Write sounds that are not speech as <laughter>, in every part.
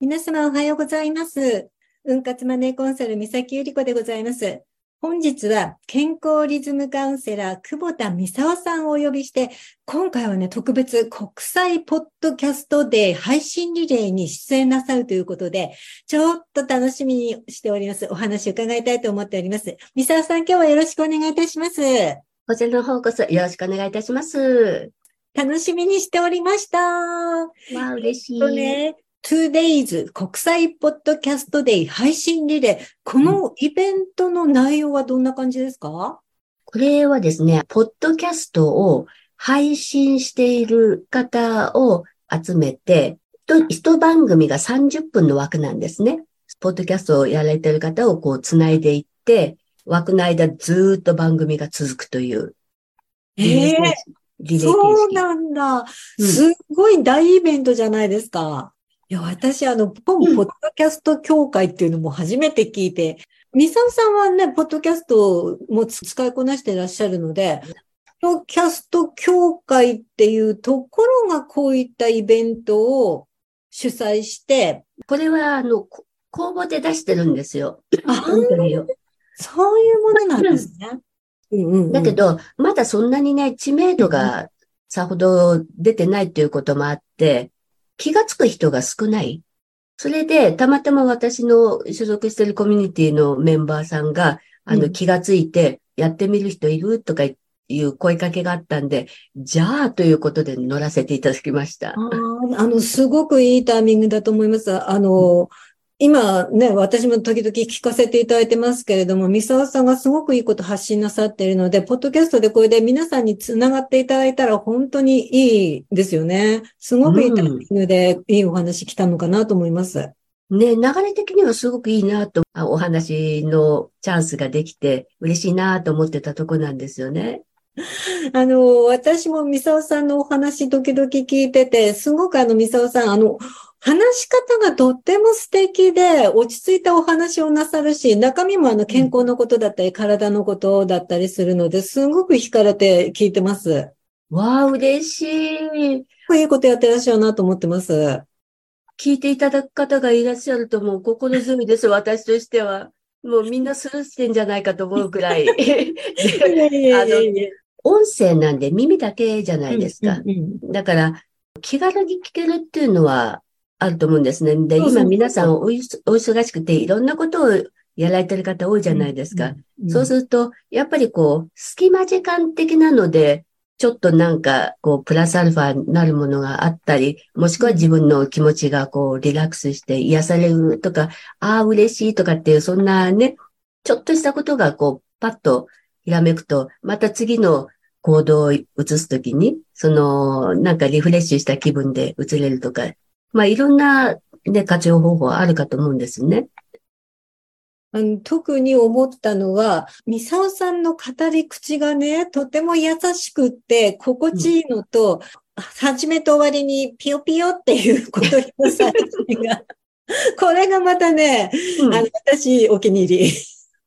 皆様おはようございます。運活マネーコンサル三崎ゆり子でございます。本日は健康リズムカウンセラー久保田美沙さんをお呼びして、今回はね、特別国際ポッドキャストデー配信リレーに出演なさるということで、ちょっと楽しみにしております。お話を伺いたいと思っております。美沙さん、今日はよろしくお願いいたします。こちらの方こそよろしくお願いいたします。楽しみにしておりました。わあ、嬉しい。とね、2days 国際ポッドキャストデイ配信リレー。このイベントの内容はどんな感じですか、これはですね、ポッドキャストを配信している方を集めて、一番組が30分の枠なんですね。ポッドキャストをやられている方をこう繋いでいって、枠の間ずっと番組が続くという。ええー、そうなんだ。すごい大イベントじゃないですか。いや、私、あの、ポンポッドキャスト協会っていうのも初めて聞いて、ミサオさんはね、ポッドキャストも使いこなしていらっしゃるので、ポッドキャスト協会っていうところがこういったイベントを主催して、これは、あの、公募で出してるんですよ。あ、本当に？そういうものなんですね。だけど、まだそんなにね、知名度がさほど出てないっていうこともあって、気がつく人が少ない。それで、たまたま私の所属しているコミュニティのメンバーさんが、あの、気がついて、やってみる人いるとかいう声かけがあったんで、じゃあということで乗らせていただきました。ああの、すごくいいタイミングだと思います。あの、今ね、私も時々聞かせていただいてますけれども、三沢さんがすごくいいこと発信なさっているので、ポッドキャストでこれで皆さんにつながっていただいたら本当にいいですよね。すごくいいタイミングでいいお話来たのかなと思います。うん、ね、流れ的にはすごくいいなと、お話のチャンスができて嬉しいなと思ってたとこなんですよね。<laughs> あの、私も三沢さんのお話時々聞いてて、すごくあの三沢さん、あの、話し方がとっても素敵で、落ち着いたお話をなさるし、中身もあの健康のことだったり、うん、体のことだったりするので、すごく惹かれて聞いてます。わあ、嬉しい。いいことやってらっしゃるなと思ってます。聞いていただく方がいらっしゃるともう心強いです、私としては。もうみんなスルーしてんじゃないかと思うくらい。あの、音声なんで耳だけじゃないですか。だから、気軽に聞けるっていうのは、あると思うんですね。で、今皆さんお忙しくていろんなことをやられてる方多いじゃないですか。そうすると、やっぱりこう、隙間時間的なので、ちょっとなんか、こう、プラスアルファになるものがあったり、もしくは自分の気持ちがこう、リラックスして癒されるとか、ああ、嬉しいとかっていう、そんなね、ちょっとしたことがこう、パッとひらめくと、また次の行動を移すときに、その、なんかリフレッシュした気分で移れるとか、まあ、いろんな、ね、活用方法はあるかと思うんですね。あの特に思ったのは、ミサオさんの語り口がね、とても優しくって、心地いいのと、うん、初めと終わりにピヨピヨっていうことをされてが、これがまたね、うん、あの私お気に入り。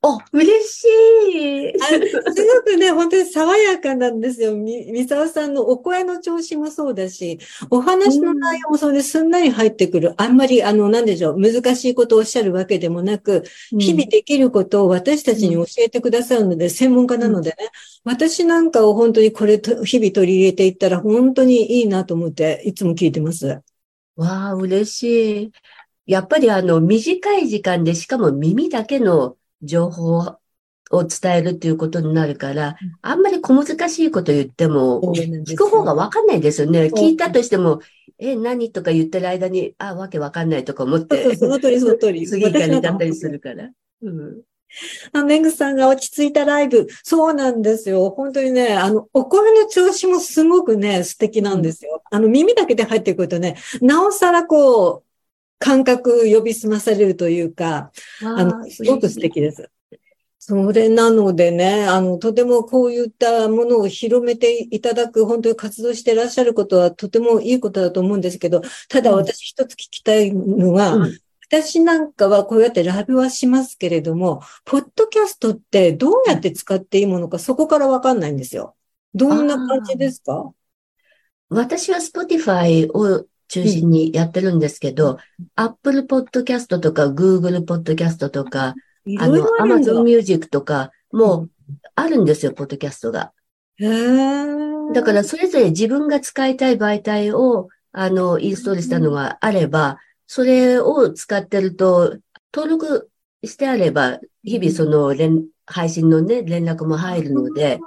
お、嬉しい。すごくね、本当に爽やかなんですよ。み、みさおさんのお声の調子もそうだし、お話の内容もそれですんなり入ってくる。あんまり、あの、なんでしょう、難しいことをおっしゃるわけでもなく、日々できることを私たちに教えてくださるので、専門家なのでね、私なんかを本当にこれと、日々取り入れていったら本当にいいなと思って、いつも聞いてます。わあ、嬉しい。やっぱりあの、短い時間で、しかも耳だけの情報を伝えるっていうことになるから、あんまり小難しいこと言っても、聞く方がわかんないですよね。聞いたとしても、え、何とか言ってる間に、あ、わけわかんないとか思って。その通り、その通り。<laughs> 次からだったりするから。うん。あ、メグさんが落ち着いたライブ。そうなんですよ。本当にね、あの、お声の調子もすごくね、素敵なんですよ。あの、耳だけで入ってくるとね、なおさらこう、感覚呼び澄まされるというか、あの、すごく素敵です。それなのでね、あの、とてもこういったものを広めていただく、本当に活動してらっしゃることはとてもいいことだと思うんですけど、ただ私一つ聞きたいのは、うん、私なんかはこうやってライブはしますけれども、ポッドキャストってどうやって使っていいものか、そこからわかんないんですよ。どんな感じですか？私は Spotify を中心にやってるんですけど、Apple Podcast とか Google Podcast とか、あの、Amazon Music とか、もうあるんですよ、ポッドキャストが。だから、それぞれ自分が使いたい媒体を、あの、インストールしたのがあれば、それを使ってると、登録してあれば、日々その連、配信のね、連絡も入るので、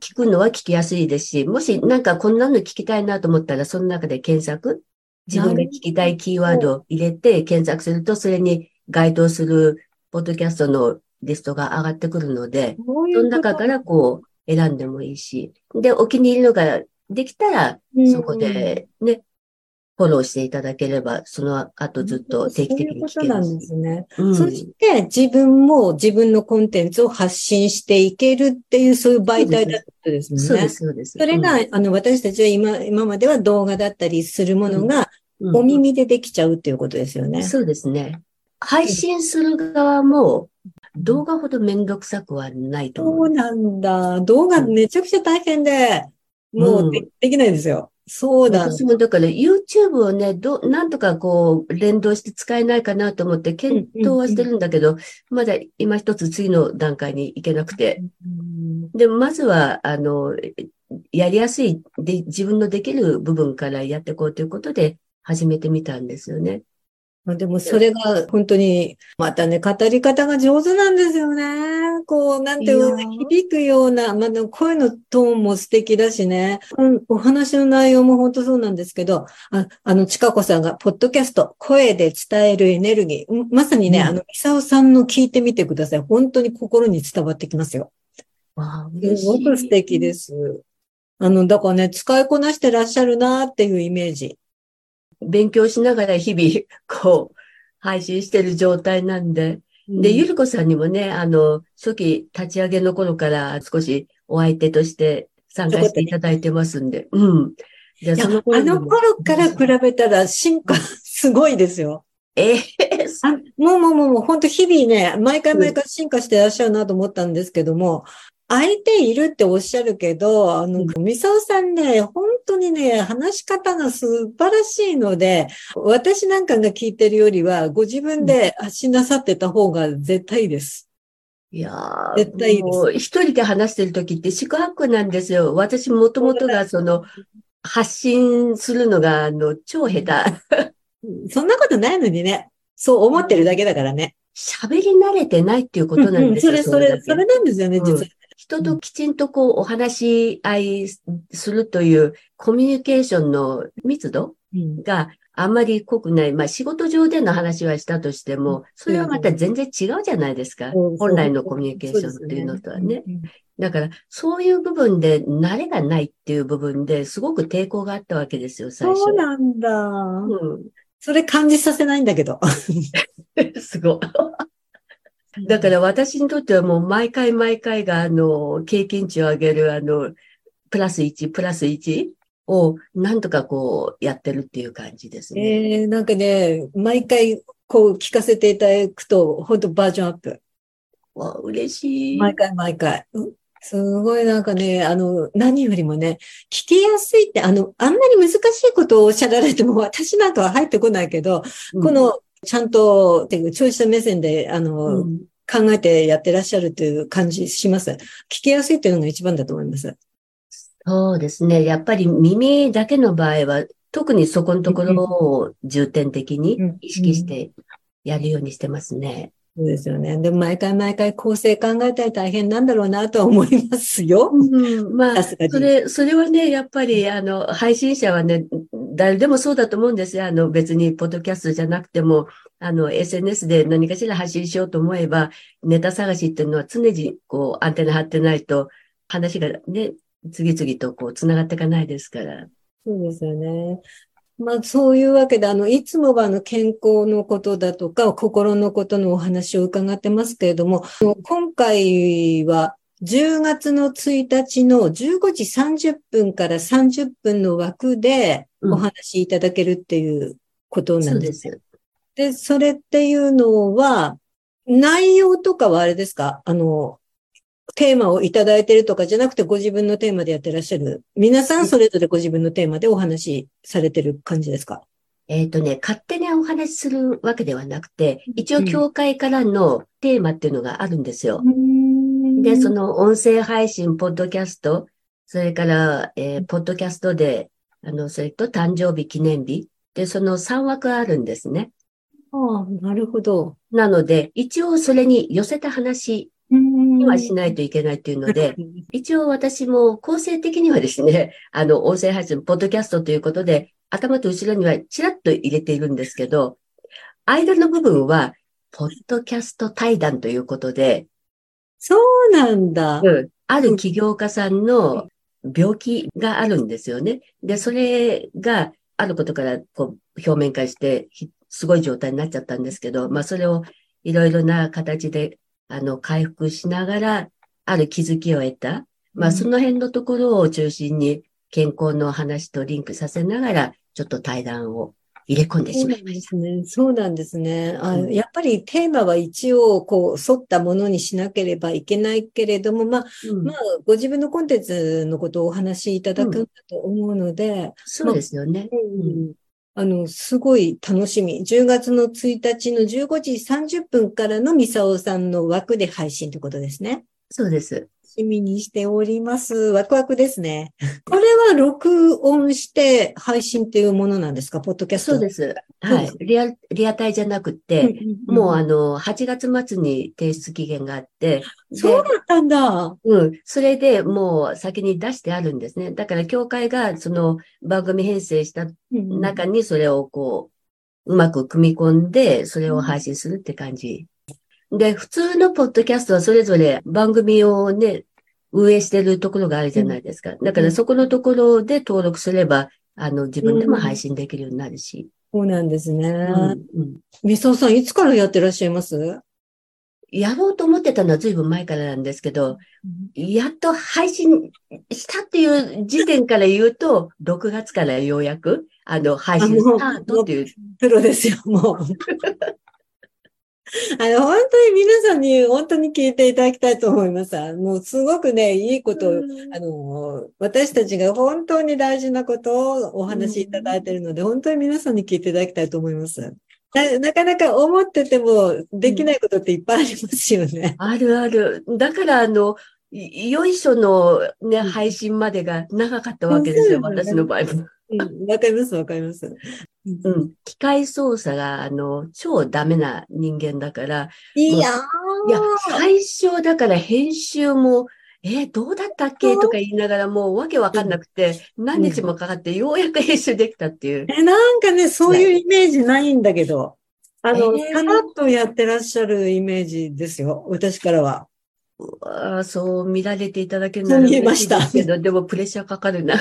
聞くのは聞きやすいですし、もしなんかこんなの聞きたいなと思ったら、その中で検索、自分が聞きたいキーワードを入れて検索すると、それに該当するポッドキャストのリストが上がってくるので、ど。その中からこう選んでもいいし、で、お気に入りのができたら、そこでね、フォローしていただければ、その後ずっと定期的に聞そういうことなん。ですね。うんそして自分も自分のコンテンツを発信していけるっていう、そういう媒体だってことですもんね。そうです、そうです。それが、うんあの、私たちは今、今までは動画だったりするものが、うんお耳でできちゃうっていうことですよね。そうですね。配信する側も、動画ほどめんどくさくはないと思う。そうなんだ。動画めちゃくちゃ大変で、もうで,、きないんですよ。そうだ。私もだから YouTube をね、ど、なんとかこう連動して使えないかなと思って検討はしてるんだけど、まだ今一つ次の段階に行けなくて。うんでもまずは、あの、やりやすいで、自分のできる部分からやっていこうということで始めてみたんですよね。まあでもそれが本当に、またね、語り方が上手なんですよね。こう、なんていうの響くような、まあでも声のトーンも素敵だしね。うん、お話の内容も本当そうなんですけど、ああの、ちかこさんが、ポッドキャスト、声で伝えるエネルギー。うんまさにね、うんあの、みさおさんの聞いてみてください。本当に心に伝わってきますよ。わあ、すごく素敵です。あの、だからね、使いこなしてらっしゃるなっていうイメージ。勉強しながら日々、<laughs> こう、配信してる状態なんで。で、ゆるりこさんにもね、あの、初期立ち上げの頃から少しお相手として参加していただいてますんで。うん。で、いやその頃あの頃から比べたら進化すごいですよ。ええあもうもうもうもう本当日々ね、毎回毎回進化してらっしゃるなと思ったんですけども、相手いるっておっしゃるけど、あの、みさおさんね、本当にね、話し方が素晴らしいので、私なんかが聞いてるよりは、ご自分で発信なさってた方が絶対いいです。いやー絶対いいですもう一人で話してる時って四苦八苦なんですよ。私もともとがその、発信するのが、あの、超下手。そんなことないのにね、そう思ってるだけだからね。喋り慣れてないっていうことなんですよ。うんうんそれ、それ、それなんですよね、実は。人ときちんとこうお話し合いするというコミュニケーションの密度うんがあんまり濃くない。まあ仕事上での話はしたとしても、それはまた全然違うじゃないですか。本来のコミュニケーションっていうのとはね。。だからそういう部分で慣れがないっていう部分ですごく抵抗があったわけですよ、最初。そうなんだ。うそれ感じさせないんだけど。ん、<laughs> すごい。だから私にとってはもう毎回毎回があの、経験値を上げるあの、プラス1、プラス1をなんとかこうやってるっていう感じですね。えー、なんかね、毎回こう聞かせていただくと、本当バージョンアップ。わ嬉しい。毎回毎回。うんすごいなんかね、あの、何よりもね、聞きやすいって、あの、あんまり難しいことをおっしゃられても、私なんかは入ってこないけど、うんこ、の、ちゃんと、っていう聴者目線で、あの、うん考えてやってらっしゃるという感じします？聞きやすいっていうのが一番だと思います。そうですね。やっぱり耳だけの場合は、特にそこのところを重点的に意識してやるようにしてますね。そうですよね。でも毎回毎回構成考えたり大変なんだろうなとは思いますよ。うん、まあ、それ、それはね、やっぱり、あの、配信者はね、誰でもそうだと思うんですよ。あの、別に、ポッドキャストじゃなくても、あの、SNS で何かしら発信しようと思えば、ネタ探しっていうのは常に、こう、アンテナ張ってないと、話がね、次々とこう、繋がっていかないですから。そうですよね。まあ、そういうわけで、あの、いつもはあの、健康のことだとか、心のことのお話を伺ってますけれども、今回は、10月の1日の15時30分から30分の枠でうんお話しいただけるっていうことなんで。ですす。で、それっていうのは、内容とかはあれですか？あの、テーマをいただいてるとかじゃなくてご自分のテーマでやってらっしゃる。皆さんそれぞれご自分のテーマでお話しされてる感じですか？えっ、とね、勝手にお話しするわけではなくて、一応教会からのテーマっていうのがあるんですよ。で、その音声配信、ポッドキャスト、それから、えーポッドキャストで、あの、それと誕生日記念日。で、その3枠あるんですね。ああ、なるほど。なので、一応それに寄せた話にはしないといけないっていうので、一応私も構成的にはですね、<laughs> あの、音声配信、ポッドキャストということで、頭と後ろにはちらっと入れているんですけど、間の部分は、ポッドキャスト対談ということで、そうなんだ。うん、ある起業家さんの病気があるんですよね。で、それがあることからこう表面化して、ひすごい状態になっちゃったんですけど、まあそれをいろいろな形で、あの、回復しながら、ある気づきを得た。まあその辺のところを中心に健康の話とリンクさせながら、ちょっと対談を入れ込んでそうないまました。すね。そうなんですね。あうんやっぱりテーマは一応、こう、沿ったものにしなければいけないけれども、まあ、うんまあ、ご自分のコンテンツのことをお話しいただくんだと思うので、そうですよね。うんあの、すごい楽しみ。10月の1日の15時30分からのミサオさんの枠で配信ということですね。そうです。楽しみにしております。ワクワクですね。これは録音して配信っていうものなんですか？ポッドキャスト。そうです。はいリア、リアタイじゃなくて、もうあの、8月末に提出期限があって、そうだったんだ。うん。それでもう先に出してあるんですね。だから教会がその番組編成したうん中にそれをこう、うまく組み込んで、それを配信するって感じ。で、普通のポッドキャストはそれぞれ番組をね、運営してるところがあるじゃないですか。だからそこのところで登録すれば、あの、自分でも配信できるようになるし。そうなんですね。うんうんミサオさん、いつからやってらっしゃいます？やろうと思ってたのは随分前からなんですけど、やっと配信したっていう時点から言うと、6月からようやく、あの、配信スタートっていう。プロですよ、もう。<laughs> <laughs> あの、本当に皆さんに本当に聞いていただきたいと思います。あもうすごくね、いいことを、あの、私たちが本当に大事なことをお話しいただいているので、本当に皆さんに聞いていただきたいと思います。ななかなか思っててもできないことっていっぱいありますよね。あるある。だから、あの、いよいしょのね、うん配信までが長かったわけですよ、私の場合も。うんわかります、わかります。ううん。機械操作が、あの、超ダメな人間だから、いやいや、最初だから編集も、えーどうだったっけ？とか言いながらもうわけわかんなくて、何日もかかってようやく編集できたっていう。え、なんかね、そういうイメージないんだけど、あの、え。ーさらっとやってらっしゃるイメージですよ、私からは。ああ、そう見られていただけるなら見えました。でもプレッシャーかかるな。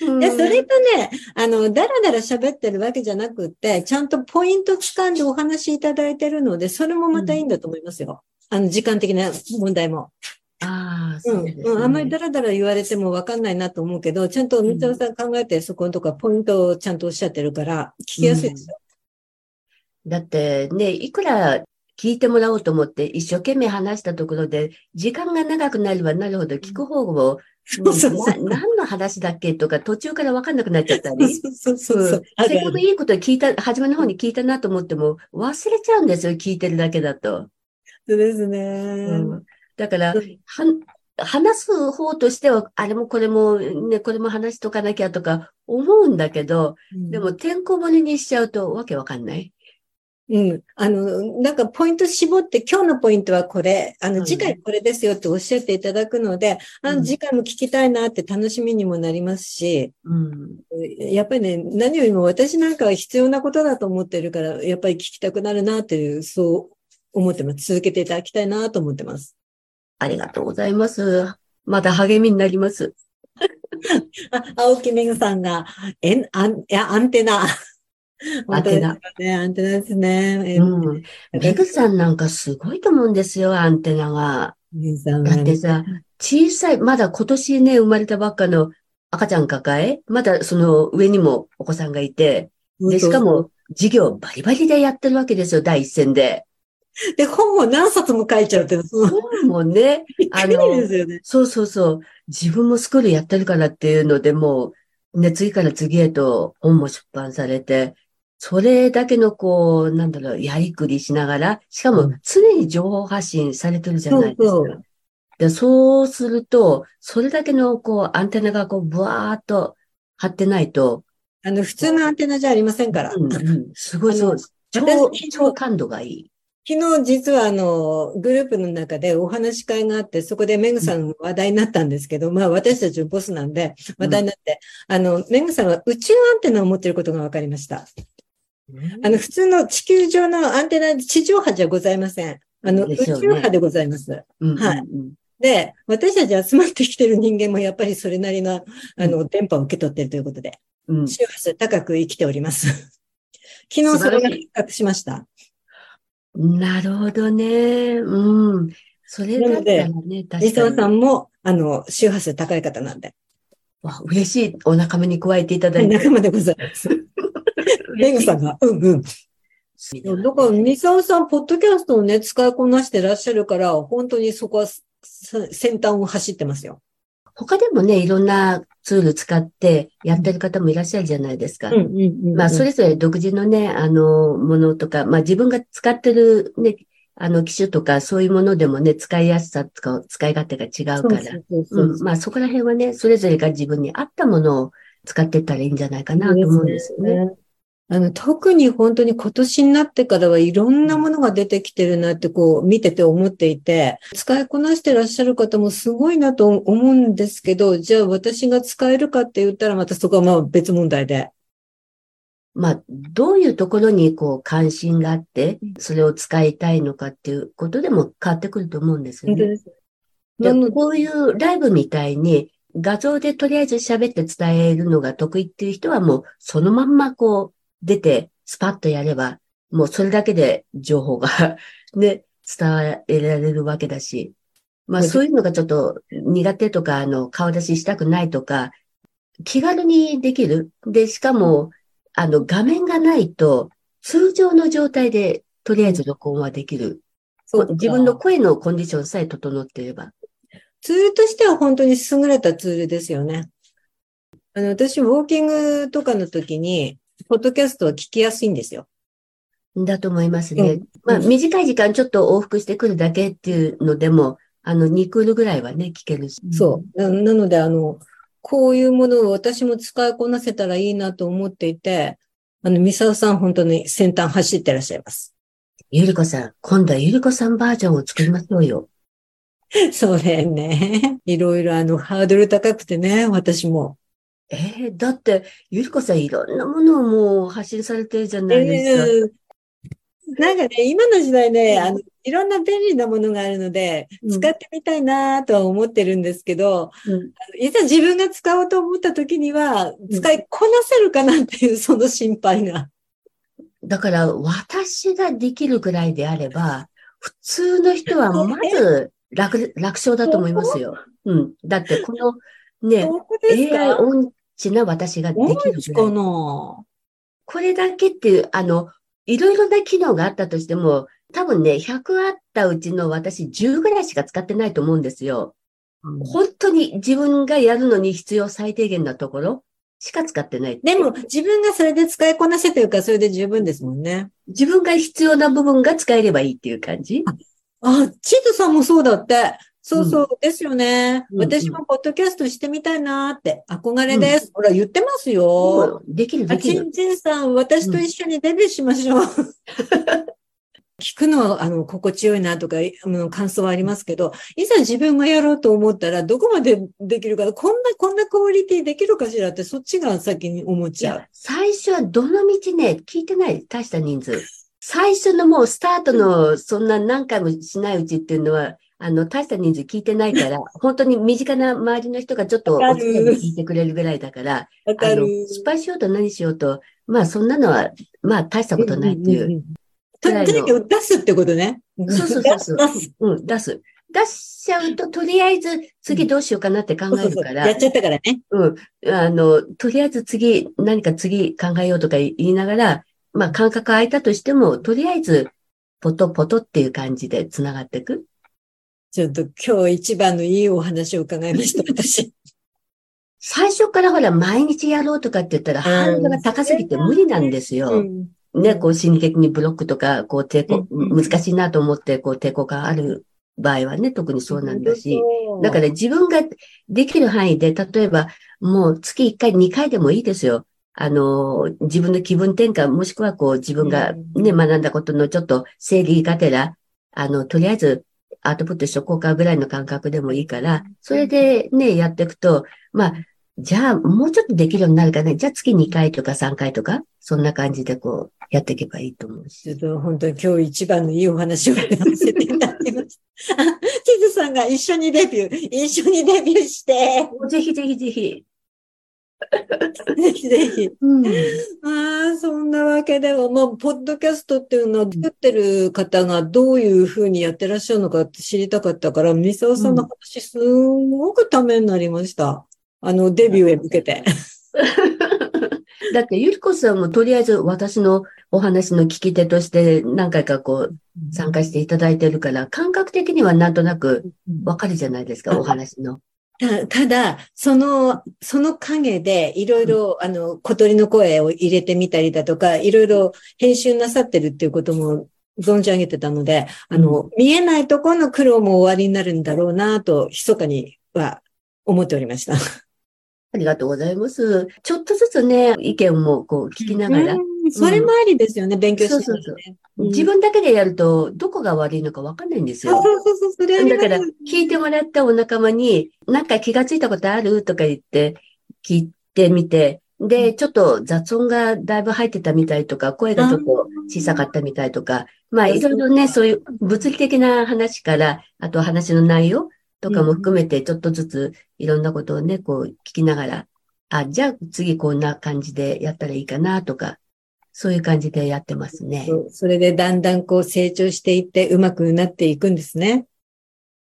うんで、それとね、あの、だらだら喋ってるわけじゃなくって、ちゃんとポイント掴んでお話しいただいてるので、それもまたいいんだと思いますよ。あの、時間的な問題も。ああ、うそうんですね。うん。あんまりだらだら言われてもわかんないなと思うけど、ちゃんと三沢さん考えて、そこのとこはポイントをちゃんとおっしゃってるから、聞きやすいですよ。だってね、いくら聞いてもらおうと思って一生懸命話したところで、時間が長くなればなるほど聞く方も、そうそうそうな何の話だっけとか途中からわかんなくなっちゃったり。そうそうそうそう。あせっかくいいこと聞いた、初めの方に聞いたなと思っても忘れちゃうんですよ、聞いてるだけだと。そうですね。うんだから、うんはん話す方としては、あれもこれもね、これも話しとかなきゃとか思うんだけど、でも、てんこ盛りにしちゃうとわけわかんない。うん。あの、なんかポイント絞って、今日のポイントはこれ、あの、うん次回これですよっておっしゃっていただくので、あの、うん次回も聞きたいなって楽しみにもなりますし、うん。やっぱりね、何よりも私なんかは必要なことだと思ってるから、やっぱり聞きたくなるなっていう、そう思ってます。続けていただきたいなと思ってます。ありがとうございます。また励みになります。<laughs> あ、青木めぐさんが、えん、あん、いや、アンテナ。アンテナね。アンテナですね。えうん。メグさんなんかすごいと思うんですよ、アンテナが。だはってさ、小さい、まだ今年ね、生まれたばっかの赤ちゃん抱え、まだその上にもお子さんがいて、で、しかも、授業バリバリでやってるわけですよ、第一線で。で、本も何冊も書いちゃうっていうの、本もね、あの。そうそうそう、自分もスクールやってるからっていうので、もう、ね、次から次へと本も出版されて、それだけのこう、なんだろう、やりくりしながら、しかもうん常に情報発信されてるじゃないですか。そうそうでそうすると、それだけのこう、アンテナがこう、ブワーっと張ってないと、あの、普通のアンテナじゃありませんから。うんうん、すごいそう、超私、超感度がいい。昨日実はあの、グループの中でお話し会があって、そこでメグさんの話題になったんですけど、まあ私たちのボスなんで話題になって、あの、メグさんは宇宙アンテナを持っていることが分かりました。あの、普通の地球上のアンテナ、地上波じゃございません。あの、ね宙波でございます。はいで、私たち集まってきてる人間もやっぱりそれなりの、あの、電波を受け取っているということで、うん周波数高く生きております。昨日それが発覚しました。なるほどね。うん。それだったらね、リ確かに。さんも、あの、周波数高い方なんで、わ嬉しい。お仲間に加えていただいて。仲間でございます。<laughs> メグさんが、うんうん。だから、ミサオさん、ポッドキャストをね、使いこなしてらっしゃるから、本当にそこはさ先端を走ってますよ。他でもね、いろんなツール使ってやってる方もいらっしゃるじゃないですか。うんうんうん。まあ、それぞれ独自のね、あの、ものとか、まあ、自分が使ってるね、あの、機種とか、そういうものでもね、使いやすさとか、使い勝手が違うから。そうそうそううん。まあ、そこら辺はね、それぞれが自分に合ったものを使っていったらいいんじゃないかなと思うんですよね。あの、特に本当に今年になってからはいろんなものが出てきてるなってこう見てて思っていて、使いこなしてらっしゃる方もすごいなと思うんですけど、じゃあ私が使えるかって言ったらまたそこはまあ別問題で。まあ、どういうところにこう関心があって、それを使いたいのかっていうことでも変わってくると思うんですよね。でこういうライブみたいに画像でとりあえず喋って伝えるのが得意っていう人はもうそのまんまこう出てスパッとやれば、もうそれだけで情報が <laughs> ね、伝えられるわけだし。まあそういうのがちょっと苦手とか、あの、顔出ししたくないとか、気軽にできる。で、しかも、あの、画面がないと、通常の状態でとりあえず録音はできる。自分の声のコンディションさえ整っていれば。ツールとしては本当に優れたツールですよね。あの、私、ウォーキングとかの時に、ポッドキャストは聞きやすいんですよ。だと思いますね。うんまあ、うん短い時間ちょっと往復してくるだけっていうのでも、あの、2クールぐらいはね、聞けるし。そう。ななので、あの、こういうものを私も使いこなせたらいいなと思っていて、あの、ミサオさん本当に先端走ってらっしゃいます。ゆりこさん、今度はゆりこさんバージョンを作りましょうよ。<laughs> それね。いろいろあの、ハードル高くてね、私も。えーだって、ゆりこさんいろんなものをもう発信されてるじゃないですか。えーなんかね、今の時代ね、あの、いろんな便利なものがあるので、うん使ってみたいなとは思ってるんですけど、うんいざ自分が使おうと思った時には、使いこなせるかなっていう、その心配が。だから、私ができるぐらいであれば、普通の人はまず楽、楽勝だと思いますよ。うん。だって、このね、AI か？音痴な私がで多きるぐらい。いかなこれだけっていう、あの、いろいろな機能があったとしても、多分ね、100あったうちの私10ぐらいしか使ってないと思うんですよ。本当に自分がやるのに必要最低限なところしか使ってない。でも、自分がそれで使いこなせてるから、それで十分ですもんね。自分が必要な部分が使えればいいっていう感じ。あ、チートさんもそうだって。そうそう、ですよね。うん私もポッドキャストしてみたいなって、憧れです。ほら、言ってますよ。できるあ、できる。ちんちんさん、私と一緒にデビューしましょう。聞くのは、あの、心地よいなとか、あの、感想はありますけど、いざ自分がやろうと思ったら、どこまでできるか、こんな、こんなクオリティできるかしらって、そっちが先に思っいちゃうや。、最初はどの道ね、聞いてない、大した人数。最初のもうスタートのそんな何回もしないうちっていうのは、あの、大した人数聞いてないから、<laughs> 本当に身近な周りの人がちょっとお付き合いで聞いてくれるぐらいだから、わあの。失敗しようと何しようと、まあそんなのは、まあ大したことないっていう。んんんん。ととにかく出すってことね。そうそうそうそう出す。うん、出す。出しちゃうと、とりあえず次どうしようかなって考えるからやっ、ちゃったからね。うん。あの、とりあえず次、何か次考えようとか言いながら、まあ感覚空いたとしても、とりあえずポトポトっていう感じで繋がっていく。ちょっと今日一番のいいお話を伺いました、私。最初からほら、毎日やろうとかって言ったら、ハードルが高すぎて無理なんですよ。うんね、こう心理的にブロックとか、こう抵抗、うん難しいなと思って、こう抵抗がある場合はね、特にそうなんだし。だから自分ができる範囲で、例えば、もう月1回、2回でもいいですよ。あの、自分の気分転換、もしくはこう自分がね、うん学んだことのちょっと整理がてら、あの、とりあえずアウトプットしとこうかぐらいの感覚でもいいから、それでね、やっていくと、まあ、じゃあ、もうちょっとできるようになるかね。じゃあ月2回とか3回とか、そんな感じでこう、やっていけばいいと思うし。ちょっと本当に今日一番のいいお話をやらせていただきました。<laughs> あチズさんが一緒にデビュー、一緒にデビューして、ぜひぜひぜひ。<laughs> ぜひぜひ。うん。ああ、そんなわけでは、まあ、ポッドキャストっていうのは作ってる方がどういうふうにやってらっしゃるのかって知りたかったから、ミサオさんの話すごくためになりました。あの、デビューへ向けて。<laughs> だって、ゆりこさんもとりあえず私のお話の聞き手として何回かこう参加していただいてるから、感覚的にはなんとなくわかるじゃないですか、お話の。たただ、その、その影で、いろいろ、あの、小鳥の声を入れてみたりだとか、いろいろ編集なさってるっていうことも存じ上げてたので、あの、見えないところの苦労も終わりになるんだろうなと、密かには思っておりました。ありがとうございます。ちょっとずつね、意見もこう聞きながら、うんそれもありですよね、勉強しながらね。そうそうう。ん。自分だけでやるとどこが悪いのかわかんないんですそうよ。そうそう、それだから、聞いてもらったお仲間に、なんか気がついたことあるとか言って、聞いてみて、で、ちょっと雑音がだいぶ入ってたみたいとか、声がちょっと小さかったみたいとか、まあ、いろいろね、そういう物理的な話から、あと話の内容とかも含めて、ちょっとずついろんなことをね、こう聞きながら、あ、じゃあ次こんな感じでやったらいいかなとか、そういう感じでやってますね。それでだんだんこう成長していって上手くなっていくんですね。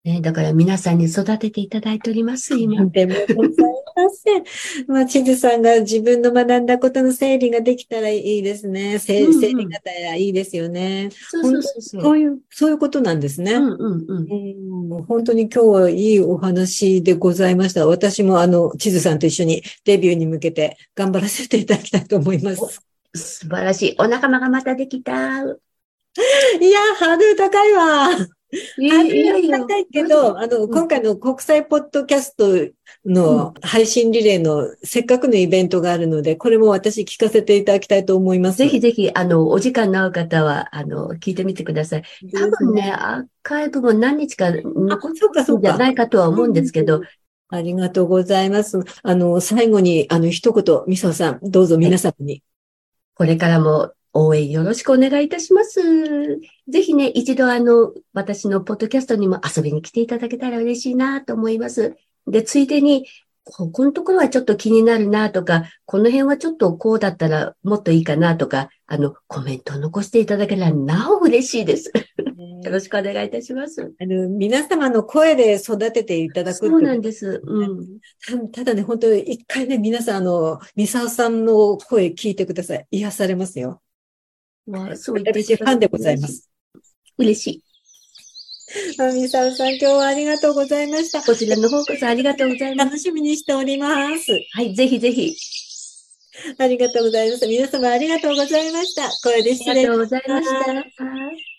ねだから皆さんに育てていただいております、今。でもございません。<laughs> まあ、地図さんが自分の学んだことの整理ができたらいいですね。整うんうん整理型やいいですよね。そうそうそうそう。そういう、そういうことなんですね。うんうんうん。うんもう本当に今日はいいお話でございました。私もあの、地図さんと一緒にデビューに向けて頑張らせていただきたいと思います。素晴らしい。お仲間がまたできた。いや、ハードル高いわ。いハードル高いけど、あの、ん今回の国際ポッドキャストの配信リレーのせっかくのイベントがあるので、これも私聞かせていただきたいと思います。ぜひぜひ、あの、お時間の合う方は、あの、聞いてみてください。多分ね、アーカイブも何日か残っそうか、そうか。てんじゃないかとは思うんですけど、ありがとうございます。あの、最後に、あの、一言、みさおさん、どうぞ皆さんに。これからも応援よろしくお願いいたします。ぜひね、一度あの、私のポッドキャストにも遊びに来ていただけたら嬉しいなと思います。で、ついでに、ここのところはちょっと気になるなとか、この辺はちょっとこうだったらもっといいかなとか、あの、コメントを残していただけたらなお嬉しいです。よろしくお願いいたします。あの、皆様の声で育てていただくそうなんです。うん。たただね、本当に一回ね、皆さん、あの、ミサオさんの声聞いてください。癒されますよ。まあ、そう言ってい私、ファンでございます。嬉しい。あミサオさん、今日はありがとうございました。こちらの方こそありがとうございます。楽しみにしております。はい、ぜひぜひ。ありがとうございます。皆様ありがとうございました。これであ失礼りがとうございました。はい